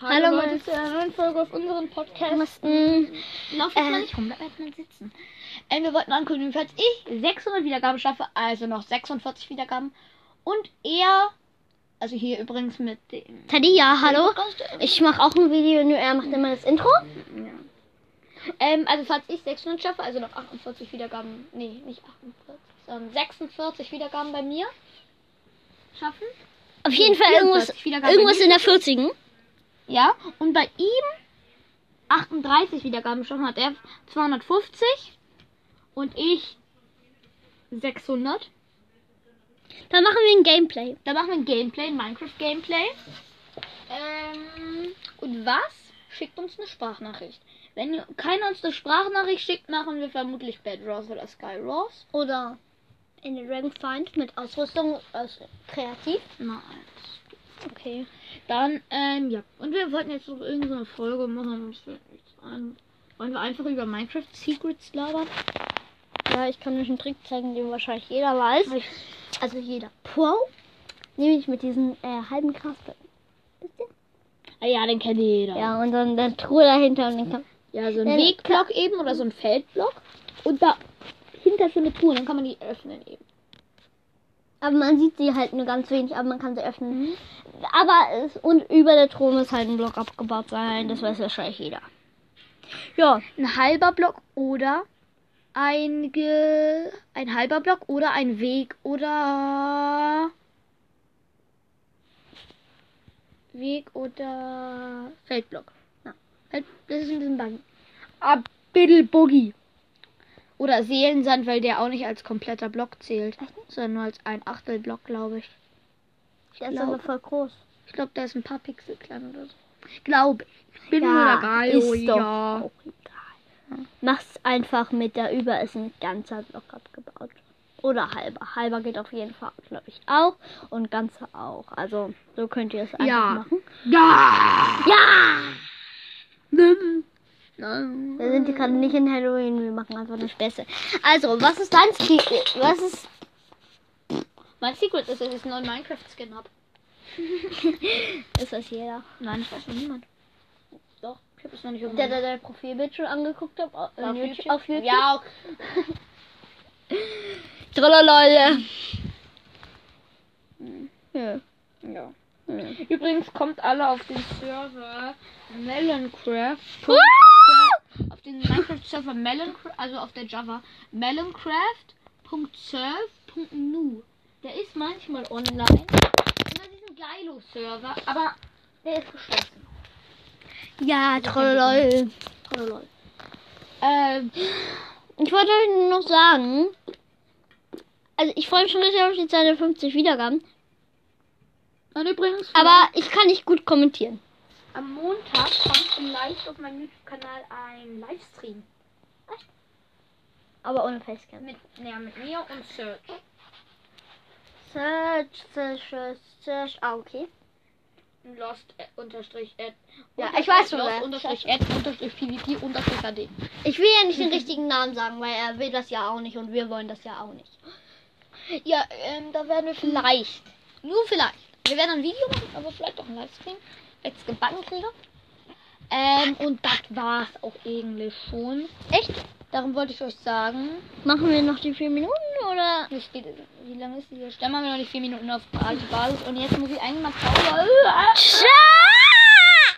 Hallo, Leute Leute. zu einer neuen Folge auf unserem Podcast. Mussten, Lauf jetzt Äh. mal nicht rum, bleib erstmal sitzen. Ähm, wir wollten ankündigen, falls ich 600 Wiedergaben schaffe, also noch 46 Wiedergaben und er, also hier übrigens mit dem... Teddy, ja, hallo. Ich mache auch ein Video, nur er macht immer das Intro. Ähm, also falls ich 600 schaffe, also noch 48 Wiedergaben, nee, nicht 48, sondern 46 Wiedergaben bei mir schaffen. Auf jeden Fall irgendwas, 44 Wiedergaben irgendwas in der 40. Ja, und bei ihm 38 Wiedergaben schaffen hat er 250 und ich 600. Dann machen wir ein Gameplay. Da machen wir ein Gameplay, ein Minecraft-Gameplay. Ähm, und was? Schickt uns eine Sprachnachricht. Wenn keiner uns eine Sprachnachricht schickt, machen wir vermutlich Bad Rose oder Sky Rose. Oder in den Dragonfind mit Ausrüstung aus kreativ. Nein. Okay. Dann, ähm, ja. Und wir wollten jetzt noch irgendeine Folge machen. fällt nichts ein. Wollen wir einfach über Minecraft Secrets labern? Ja, ich kann euch einen Trick zeigen, den wahrscheinlich jeder weiß. Also jeder Pro. Nämlich mit diesen äh, halben Grasblöcken. Wisst ihr? Ah ja, den kennt jeder. Ja, und dann eine Truhe dahinter und den kann. Ja, so ein Ja, Wegblock eben oder so ein Feldblock. Und da hinter so eine Truhe, dann kann man die öffnen eben. Aber man sieht sie halt nur ganz wenig, aber man kann sie öffnen. Aber es, und über der Truhe muss halt ein Block abgebaut sein. Das weiß wahrscheinlich jeder. Ja, Ein halber Block oder ein, Ge ein halber Block oder ein Weg oder Weg oder Feldblock. Ja. Feld- Das ist ein bisschen buggy. Ah, Biddle Boogie. Oder Seelensand, weil der auch nicht als kompletter Block zählt, sondern nur als ein Achtelblock, glaube ich. der ist aber voll groß. Ich glaube, der ist ein paar Pixel klein oder so. Glaube ich. Bin Ja, nur der Gallo, ist doch ja. auch egal. Mach's einfach mit der über ist ein ganzer Block abgebaut. Oder halber. Halber geht auf jeden Fall, glaube ich, auch. Und ganzer auch. Also, so könnt ihr es einfach Ja. machen. Ja! Ja! Nein. Wir sind hier gerade nicht in Halloween, wir machen einfach nur Späße. Also, was ist dein Secret? Was ist. Mein Secret ist, dass ich einen neuen Minecraft-Skin habe. Ist das jeder? Nein, das weiß noch niemand. Doch, ich habe es noch nicht Der, der dein Profilbild schon angeguckt hat? Auf, auf YouTube, YouTube? Auf YouTube? Ja, Trololol. Ja. ja. Ja. Übrigens kommt alle auf den Server Meloncraft. auf den Minecraft-Server Meloncraft, also auf der Java meloncraft.serve.nu. Der ist manchmal online. Und dann diesen Geilo-Server, aber der ist geschlossen. Ja, Trollolol. Trololol. Ähm, Ich wollte euch nur noch sagen, also ich freue mich schon richtig auf die 250 Wiedergaben, und übrigens, aber ich kann nicht gut kommentieren. am Montag kommt vielleicht auf meinem YouTube-Kanal ein Livestream. Aber ohne Facecam. Mit, ja, mit mir und Search. Search, search, search. Ah, okay. Lost äh, unterstrich ad. Ja, unterstrich ich weiß schon, Lost unterstrich ad unterstrich pvp unterstrich ad. Ich will ja nicht den richtigen Namen sagen, weil er will das ja auch nicht und wir wollen das ja auch nicht. Ja, ähm, da werden wir vielleicht, nur vielleicht, wir werden ein Video machen, aber vielleicht auch ein Livestream, wenn ich es gebacken kriege. Ähm, und das war's auch eigentlich schon. Echt? Darum wollte ich euch sagen, Machen wir noch die vier Minuten oder? wie, steht, wie lange ist diese Stelle? Haben wir noch nicht vier Minuten auf alte Basis und jetzt muss ich eigentlich mal Pause. Ciao!